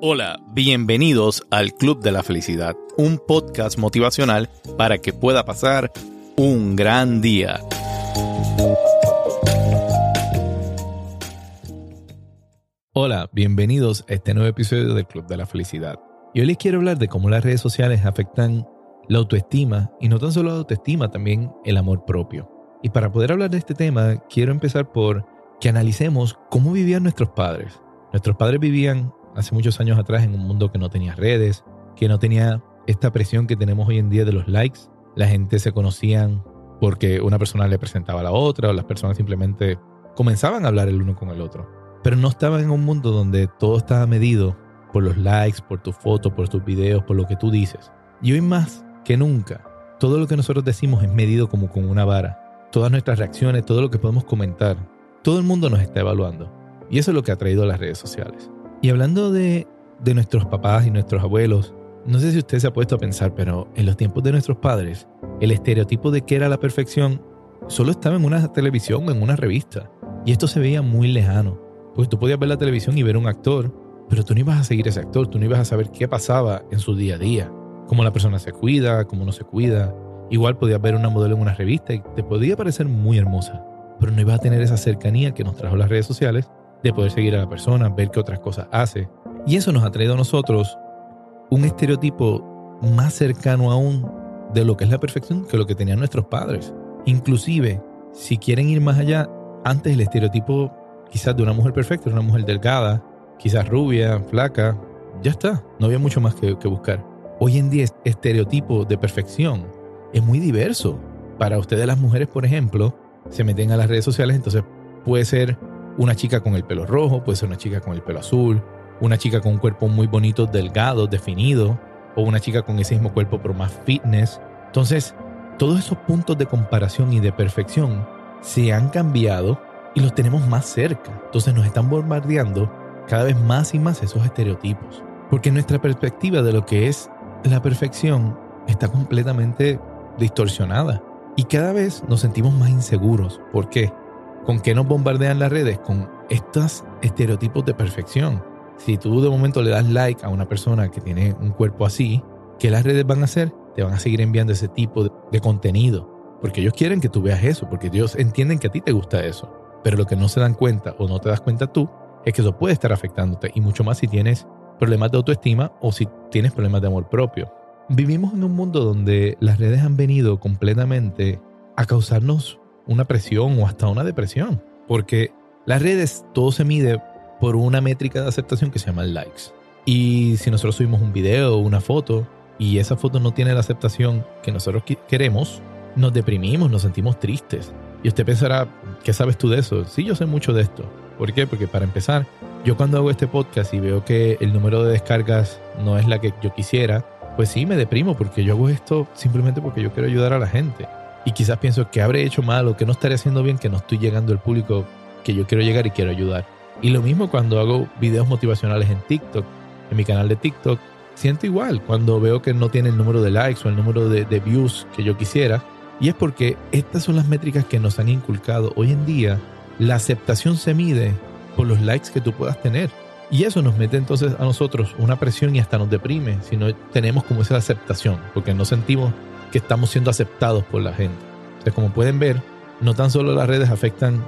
Hola, bienvenidos al Club de la Felicidad, un podcast motivacional para que pueda pasar un gran día. Hola, bienvenidos a este nuevo episodio del Club de la Felicidad. Y hoy les quiero hablar de cómo las redes sociales afectan la autoestima y no tan solo la autoestima, también el amor propio. Y para poder hablar de este tema, quiero empezar por que analicemos cómo vivían nuestros padres. Nuestros padres vivían hace muchos años atrás en un mundo que no tenía redes, que no tenía esta presión que tenemos hoy en día de los likes. La gente se conocían porque una persona le presentaba a la otra o las personas simplemente comenzaban a hablar el uno con el otro. Pero no estaban en un mundo donde todo estaba medido por los likes, por tu foto, por tus videos, por lo que tú dices. Y hoy más que nunca, todo lo que nosotros decimos es medido como con una vara. Todas nuestras reacciones, todo lo que podemos comentar, todo el mundo nos está evaluando. Y eso es lo que ha traído las redes sociales. Y hablando de, de nuestros papás y nuestros abuelos, no sé si usted se ha puesto a pensar, pero en los tiempos de nuestros padres, el estereotipo de qué era la perfección solo estaba en una televisión o en una revista. Y esto se veía muy lejano. Porque tú podías ver la televisión y ver un actor, pero tú no ibas a seguir ese actor, tú no ibas a saber qué pasaba en su día a día. Cómo la persona se cuida, cómo no se cuida. Igual podías ver una modelo en una revista y te podía parecer muy hermosa, pero no ibas a tener esa cercanía que nos trajo las redes sociales de poder seguir a la persona, ver qué otras cosas hace. Y eso nos ha traído a nosotros un estereotipo más cercano aún de lo que es la perfección que lo que tenían nuestros padres. Inclusive, si quieren ir más allá, antes el estereotipo quizás de una mujer perfecta una mujer delgada, quizás rubia, flaca, ya está, no había mucho más que, que buscar. Hoy en día este estereotipo de perfección es muy diverso. Para ustedes las mujeres, por ejemplo, se meten a las redes sociales, entonces puede ser una chica con el pelo rojo, puede ser una chica con el pelo azul, una chica con un cuerpo muy bonito, delgado, definido, o una chica con ese mismo cuerpo pero más fitness. Entonces, todos esos puntos de comparación y de perfección se han cambiado y los tenemos más cerca. Entonces nos están bombardeando cada vez más y más esos estereotipos. Porque nuestra perspectiva de lo que es la perfección está completamente distorsionada. Y cada vez nos sentimos más inseguros. ¿Por qué? ¿Con qué nos bombardean las redes? Con estos estereotipos de perfección. Si tú de momento le das like a una persona que tiene un cuerpo así, ¿qué las redes van a hacer? Te van a seguir enviando ese tipo de, contenido. Porque ellos quieren que tú veas eso, porque ellos entienden que a ti te gusta eso. Pero lo que no se dan cuenta o no te das cuenta tú es que eso puede estar afectándote y mucho más si tienes problemas de autoestima o si tienes problemas de amor propio. Vivimos en un mundo donde las redes han venido completamente a causarnos una presión o hasta una depresión. Porque las redes todo se mide por una métrica de aceptación que se llama likes. Y si nosotros subimos un video o una foto y esa foto no tiene la aceptación que nosotros queremos, nos deprimimos, nos sentimos tristes. Y usted pensará, ¿qué sabes tú de eso? Sí, yo sé mucho de esto. ¿Por qué? Porque para empezar, yo cuando hago este podcast y veo que el número de descargas no es la que yo quisiera, pues sí, me deprimo porque yo hago esto simplemente porque yo quiero ayudar a la gente y quizás pienso que habré hecho mal o que no estaré haciendo bien, que no estoy llegando al público que yo quiero llegar y quiero ayudar. Y lo mismo cuando hago videos motivacionales en TikTok, en mi canal de TikTok, siento igual cuando veo que no tiene el número de likes o el número de, de views que yo quisiera. Y es porque estas son las métricas que nos han inculcado. Hoy en día, la aceptación se mide por los likes que tú puedas tener. Y eso nos mete entonces a nosotros una presión y hasta nos deprime si no tenemos como esa aceptación, porque no sentimos que estamos siendo aceptados por la gente. Entonces, como pueden ver, no tan solo las redes afectan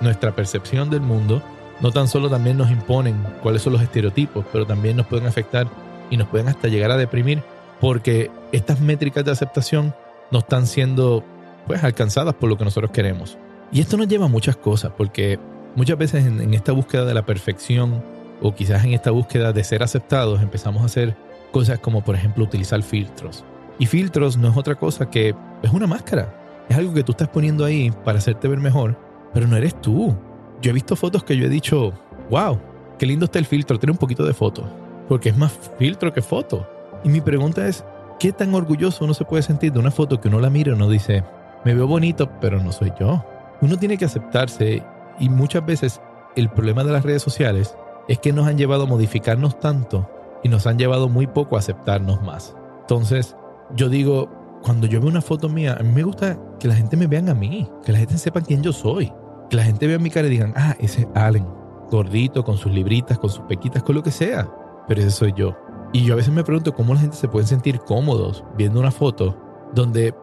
nuestra percepción del mundo, no tan solo también nos imponen cuáles son los estereotipos, pero también nos pueden afectar y nos pueden hasta llegar a deprimir porque estas métricas de aceptación no están siendo pues alcanzadas por lo que nosotros queremos. Y esto nos lleva a muchas cosas porque muchas veces en, en esta búsqueda de la perfección o quizás en esta búsqueda de ser aceptados empezamos a hacer cosas como por ejemplo utilizar filtros y filtros no es otra cosa que es una máscara. Es algo que tú estás poniendo ahí para hacerte ver mejor, pero no eres tú. Yo he visto fotos que yo he dicho, wow, qué lindo está el filtro, tiene un poquito de foto, porque es más filtro que foto. Y mi pregunta es, ¿qué tan orgulloso uno se puede sentir de una foto que uno la mira y uno dice, me veo bonito, pero no soy yo? Uno tiene que aceptarse y muchas veces el problema de las redes sociales es que nos han llevado a modificarnos tanto y nos han llevado muy poco a aceptarnos más. Entonces, yo digo, cuando yo veo una foto mía, a mí me gusta que la gente me vean a mí, que la gente sepa quién yo soy, que la gente vea mi cara y digan, ah, ese es Allen, gordito, con sus libritas, con sus pequitas, con lo que sea. pero ese soy yo. Y yo a veces me pregunto cómo la gente se puede sentir cómodos viendo una foto donde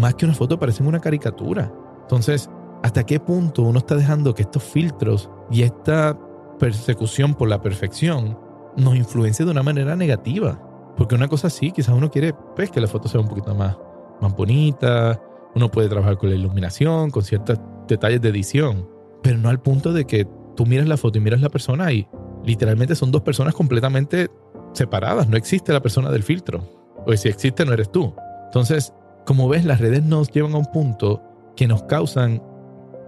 más que una foto parece una caricatura. Entonces, ¿hasta qué punto uno está dejando que estos filtros y esta persecución por la perfección nos influencie de una manera negativa? Porque una cosa sí, quizás uno quiere pues, que la foto sea un poquito más, más bonita, uno puede trabajar con la iluminación, con ciertos detalles de edición, pero no al punto de que tú miras la foto y miras la persona y literalmente son dos personas completamente separadas. No existe la persona del filtro. O si existe, no eres tú. Entonces, como ves, las redes nos llevan a un punto que nos causan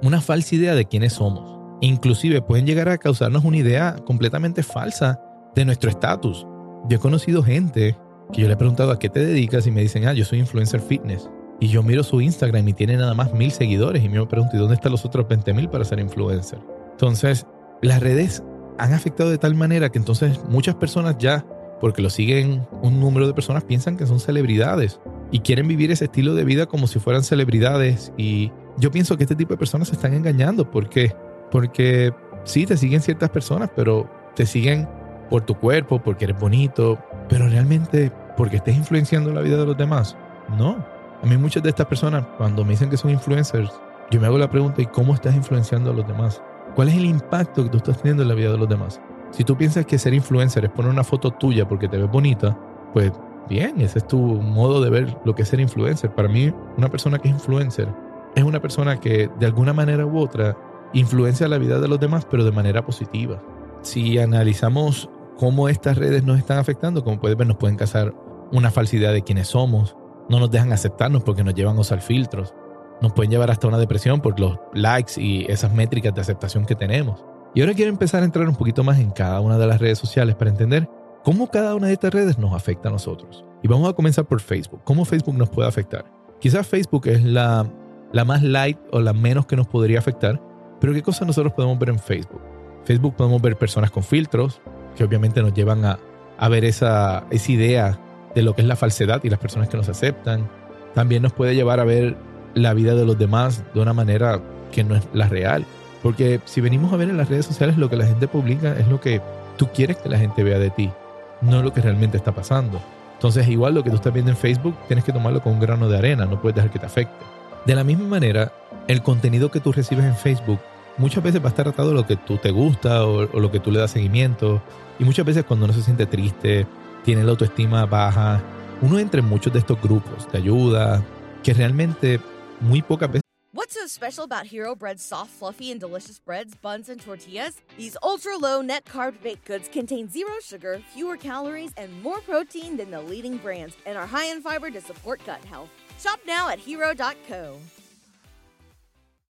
una falsa idea de quiénes somos. Inclusive pueden llegar a causarnos una idea completamente falsa de nuestro estatus. Yo he conocido gente que yo le he preguntado a qué te dedicas y me dicen, ah, yo soy influencer fitness. Y yo miro su Instagram y tiene nada más mil seguidores y me pregunto, ¿y dónde están los otros 20 mil para ser influencer? Entonces, las redes han afectado de tal manera que entonces muchas personas ya, porque lo siguen un número de personas, piensan que son celebridades y quieren vivir ese estilo de vida como si fueran celebridades. Y yo pienso que este tipo de personas se están engañando. ¿Por qué? Porque sí, te siguen ciertas personas, pero te siguen por tu cuerpo, porque eres bonito, pero realmente porque estés influenciando la vida de los demás. No. A mí muchas de estas personas, cuando me dicen que son influencers, yo me hago la pregunta, ¿y cómo estás influenciando a los demás? ¿Cuál es el impacto que tú estás teniendo en la vida de los demás? Si tú piensas que ser influencer es poner una foto tuya porque te ves bonita, pues bien, ese es tu modo de ver lo que es ser influencer. Para mí, una persona que es influencer es una persona que de alguna manera u otra influencia la vida de los demás, pero de manera positiva. Si analizamos cómo estas redes nos están afectando. Como puedes ver, nos pueden causar una falsidad de quiénes somos. No nos dejan aceptarnos porque nos llevan a usar filtros. Nos pueden llevar hasta una depresión por los likes y esas métricas de aceptación que tenemos. Y ahora quiero empezar a entrar un poquito más en cada una de las redes sociales para entender cómo cada una de estas redes nos afecta a nosotros. Y vamos a comenzar por Facebook. ¿Cómo Facebook nos puede afectar? Quizás Facebook es la, la más light o la menos que nos podría afectar, pero ¿qué cosas nosotros podemos ver en Facebook? Facebook podemos ver personas con filtros, que obviamente nos llevan a, ver esa, esa idea de lo que es la falsedad y las personas que nos aceptan. También nos puede llevar a ver la vida de los demás de una manera que no es la real. Porque si venimos a ver en las redes sociales lo que la gente publica es lo que tú quieres que la gente vea de ti, no lo que realmente está pasando. Entonces igual lo que tú estás viendo en Facebook tienes que tomarlo con un grano de arena, no puedes dejar que te afecte. De la misma manera, el contenido que tú recibes en Facebook muchas veces va a estar tratado de lo que tú te gusta o, lo que tú le das seguimiento. Y muchas veces cuando uno se siente triste, tiene la autoestima baja, uno entra en muchos de estos grupos de ayuda que realmente muy pocas veces What's so special about Hero Bread's soft, fluffy, and delicious breads, buns, and tortillas? These ultra low net carb baked goods contain zero sugar, fewer calories, and more protein than the leading brands, and are high in fiber to support gut health. Shop now at hero.co.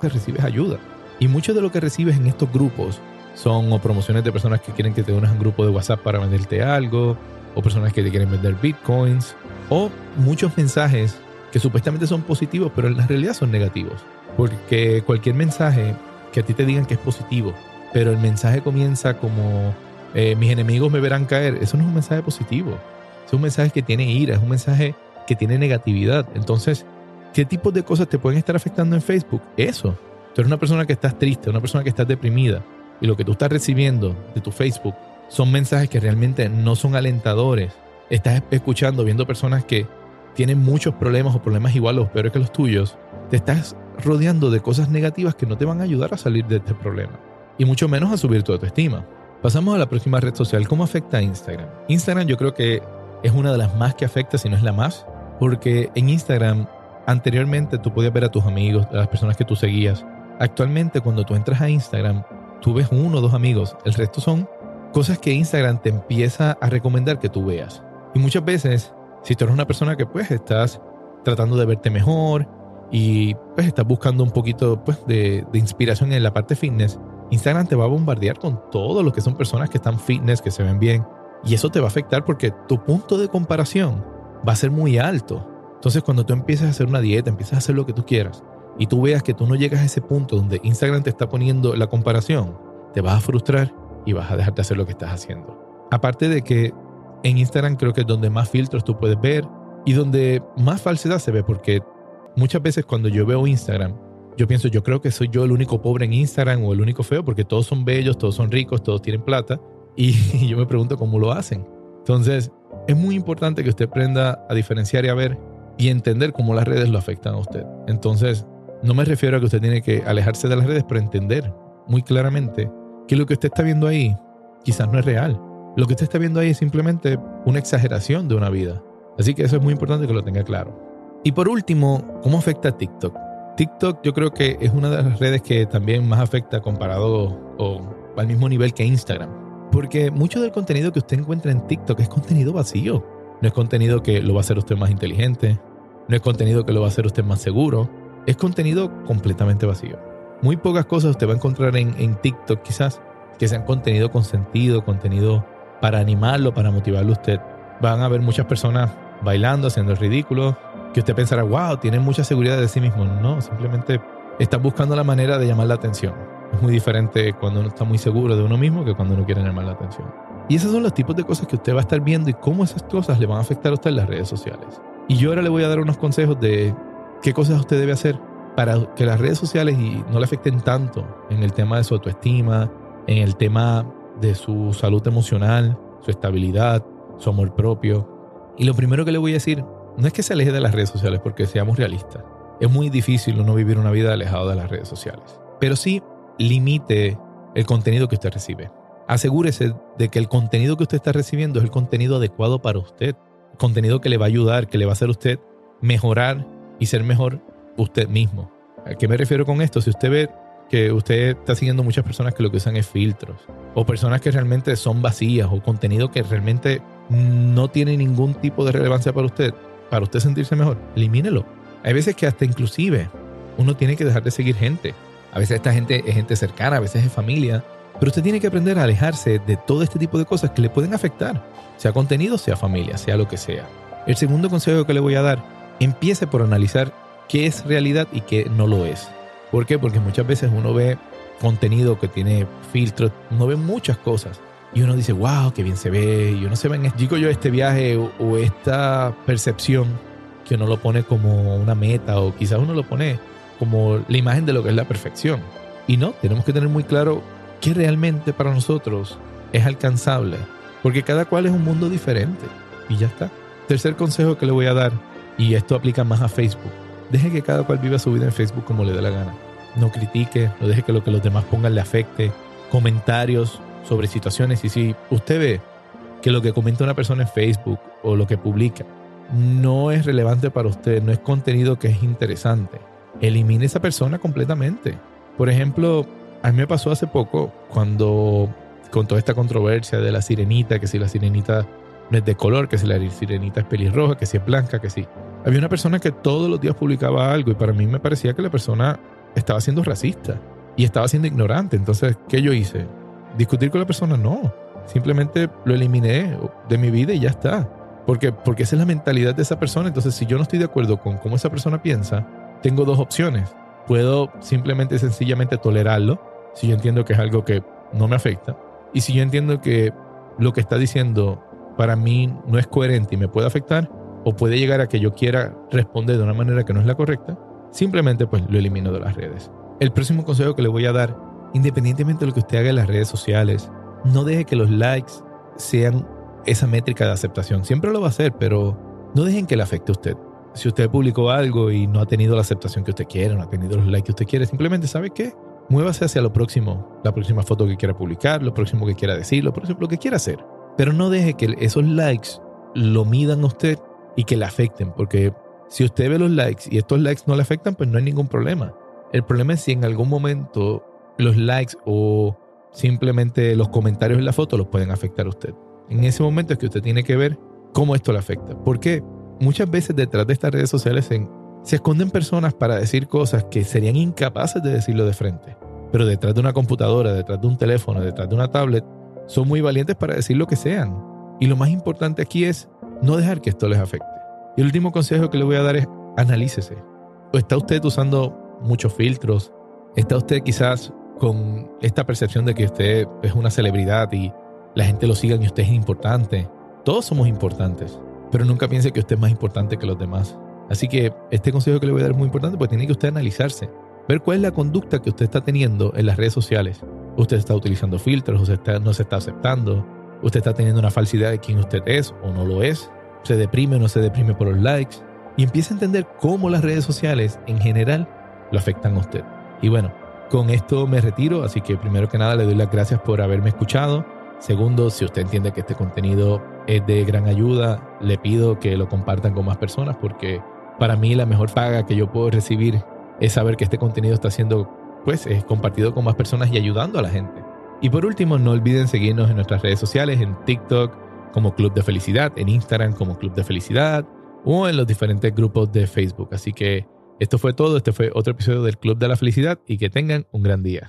que recibes ayuda. Y mucho de lo que recibes en estos grupos son promociones de personas que quieren que te unas a un grupo de WhatsApp para venderte algo, o personas que te quieren vender bitcoins, o muchos mensajes que supuestamente son positivos, pero en la realidad son negativos. Porque cualquier mensaje que a ti te digan que es positivo, pero el mensaje comienza como eh, mis enemigos me verán caer, eso no es un mensaje positivo. Es un mensaje que tiene ira, es un mensaje que tiene negatividad. Entonces, ¿Qué tipos de cosas te pueden estar afectando en Facebook? Eso. Tú eres una persona que estás triste, una persona que estás deprimida y lo que tú estás recibiendo de tu Facebook son mensajes que realmente no son alentadores. Estás escuchando, viendo personas que tienen muchos problemas o problemas iguales o peores que los tuyos. Te estás rodeando de cosas negativas que no te van a ayudar a salir de este problema y mucho menos a subir tu autoestima. Pasamos a la próxima red social. ¿Cómo afecta a Instagram? Instagram yo creo que es una de las más que afecta, si no es la más, porque en Instagram Anteriormente tú podías ver a tus amigos, a las personas que tú seguías. Actualmente cuando tú entras a Instagram, tú ves uno o dos amigos. El resto son cosas que Instagram te empieza a recomendar que tú veas. Y muchas veces, si tú eres una persona que pues estás tratando de verte mejor y pues estás buscando un poquito pues de, de inspiración en la parte fitness, Instagram te va a bombardear con todo lo que son personas que están fitness, que se ven bien. Y eso te va a afectar porque tu punto de comparación va a ser muy alto. Entonces cuando tú empiezas a hacer una dieta, empiezas a hacer lo que tú quieras y tú veas que tú no llegas a ese punto donde Instagram te está poniendo la comparación, te vas a frustrar y vas a dejar de hacer lo que estás haciendo. Aparte de que en Instagram creo que es donde más filtros tú puedes ver y donde más falsedad se ve porque muchas veces cuando yo veo Instagram, yo pienso, yo creo que soy yo el único pobre en Instagram o el único feo porque todos son bellos, todos son ricos, todos tienen plata y yo me pregunto cómo lo hacen. Entonces, es muy importante que usted aprenda a diferenciar y a ver y entender cómo las redes lo afectan a usted. Entonces, no me refiero a que usted tiene que alejarse de las redes, pero entender muy claramente que lo que usted está viendo ahí quizás no es real. Lo que usted está viendo ahí es simplemente una exageración de una vida. Así que eso es muy importante que lo tenga claro. Y por último, ¿cómo afecta TikTok? TikTok yo creo que es una de las redes que también más afecta comparado o al mismo nivel que Instagram. Porque mucho del contenido que usted encuentra en TikTok es contenido vacío. No es contenido que lo va a hacer usted más inteligente. No es contenido que lo va a hacer usted más seguro. Es contenido completamente vacío. Muy pocas cosas usted va a encontrar en, TikTok quizás que sean contenido con sentido, contenido para animarlo, para motivarlo a usted. Van a ver muchas personas bailando, haciendo el ridículo, que usted pensará, wow, tienen mucha seguridad de sí mismo. No, simplemente están buscando la manera de llamar la atención. Es muy diferente cuando uno está muy seguro de uno mismo que cuando uno quiere llamar la atención. Y esos son los tipos de cosas que usted va a estar viendo y cómo esas cosas le van a afectar a usted en las redes sociales. Y yo ahora le voy a dar unos consejos de qué cosas usted debe hacer para que las redes sociales no le afecten tanto en el tema de su autoestima, en el tema de su salud emocional, su estabilidad, su amor propio. Y lo primero que le voy a decir no es que se aleje de las redes sociales, porque seamos realistas. Es muy difícil no vivir una vida alejado de las redes sociales. Pero sí limite el contenido que usted recibe. Asegúrese de que el contenido que usted está recibiendo es el contenido adecuado para usted. contenido que le va a ayudar, que le va a hacer usted mejorar y ser mejor usted mismo. ¿A qué me refiero con esto? Si usted ve que usted está siguiendo muchas personas que lo que usan es filtros, o personas que realmente son vacías, o contenido que realmente no tiene ningún tipo de relevancia para usted, para usted sentirse mejor, elimínelo. Hay veces que hasta inclusive uno tiene que dejar de seguir gente. A veces esta gente es gente cercana, a veces es familia, pero usted tiene que aprender a alejarse de todo este tipo de cosas que le pueden afectar, sea contenido, sea familia, sea lo que sea. El segundo consejo que le voy a dar, empiece por analizar qué es realidad y qué no lo es. ¿Por qué? Porque muchas veces uno ve contenido que tiene filtros, uno ve muchas cosas y uno dice, wow, qué bien se ve. Y uno se ve en digo yo este viaje o, esta percepción que uno lo pone como una meta o quizás uno lo pone como la imagen de lo que es la perfección. Y no, tenemos que tener muy claro qué realmente para nosotros es alcanzable. Porque cada cual es un mundo diferente. Y ya está. Tercer consejo que le voy a dar, y esto aplica más a Facebook. Deje que cada cual viva su vida en Facebook como le dé la gana. No critique, no deje que lo que los demás pongan le afecte. Comentarios, sobre situaciones y si usted ve que lo que comenta una persona en Facebook o lo que publica no es relevante para usted, no es contenido que es interesante, elimine esa persona completamente. Por ejemplo, a mí me pasó hace poco cuando con toda esta controversia de la sirenita, que si la sirenita no es de color, que si la sirenita es pelirroja, que si es blanca, que si. Había una persona que todos los días publicaba algo y para mí me parecía que la persona estaba siendo racista y estaba siendo ignorante. Entonces, ¿qué yo hice? discutir con la persona, no. Simplemente lo eliminé de mi vida y ya está. Porque, porque esa es la mentalidad de esa persona. Entonces, si yo no estoy de acuerdo con cómo esa persona piensa, tengo dos opciones. Puedo simplemente, sencillamente tolerarlo, si yo entiendo que es algo que no me afecta. Y si yo entiendo que lo que está diciendo para mí no es coherente y me puede afectar, o puede llegar a que yo quiera responder de una manera que no es la correcta, simplemente pues lo elimino de las redes. El próximo consejo que le voy a dar Independientemente de lo que usted haga en las redes sociales, no deje que los likes sean esa métrica de aceptación. Siempre lo va a hacer, pero no dejen que le afecte a usted. Si usted publicó algo y no ha tenido la aceptación que usted quiere, no ha tenido los likes que usted quiere, simplemente sabe qué, muévase hacia lo próximo, la próxima foto que quiera publicar, lo próximo que quiera decir, lo próximo lo que quiera hacer. Pero no deje que esos likes lo midan a usted y que le afecten, porque si usted ve los likes y estos likes no le afectan, pues no hay ningún problema. El problema es si en algún momento los likes o simplemente los comentarios en la foto los pueden afectar a usted. En ese momento es que usted tiene que ver cómo esto le afecta. Porque muchas veces detrás de estas redes sociales se, se esconden personas para decir cosas que serían incapaces de decirlo de frente. Pero detrás de una computadora, detrás de un teléfono, detrás de una tablet, son muy valientes para decir lo que sean. Y lo más importante aquí es no dejar que esto les afecte. Y el último consejo que le voy a dar es analícese. ¿O está usted usando muchos filtros? ¿Está usted quizás con esta percepción de que usted es una celebridad y la gente lo siga y usted es importante? Todos somos importantes, pero nunca piense que usted es más importante que los demás. Así que este consejo que le voy a dar es muy importante porque tiene que usted analizarse, ver cuál es la conducta que usted está teniendo en las redes sociales. Usted está utilizando filtros, no se está aceptando, usted está teniendo una falsidad de quién usted es o no lo es, se deprime o no se deprime por los likes y empieza a entender cómo las redes sociales en general lo afectan a usted. Y bueno, con esto me retiro, así que primero que nada le doy las gracias por haberme escuchado. Segundo, si usted entiende que este contenido es de gran ayuda, le pido que lo compartan con más personas porque para mí la mejor paga que yo puedo recibir es saber que este contenido está siendo pues es compartido con más personas y ayudando a la gente. Y por último, no olviden seguirnos en nuestras redes sociales, en TikTok como Club de Felicidad, en Instagram como Club de Felicidad o en los diferentes grupos de Facebook. Así que esto fue todo, este fue otro episodio del Club de la Felicidad y que tengan un gran día.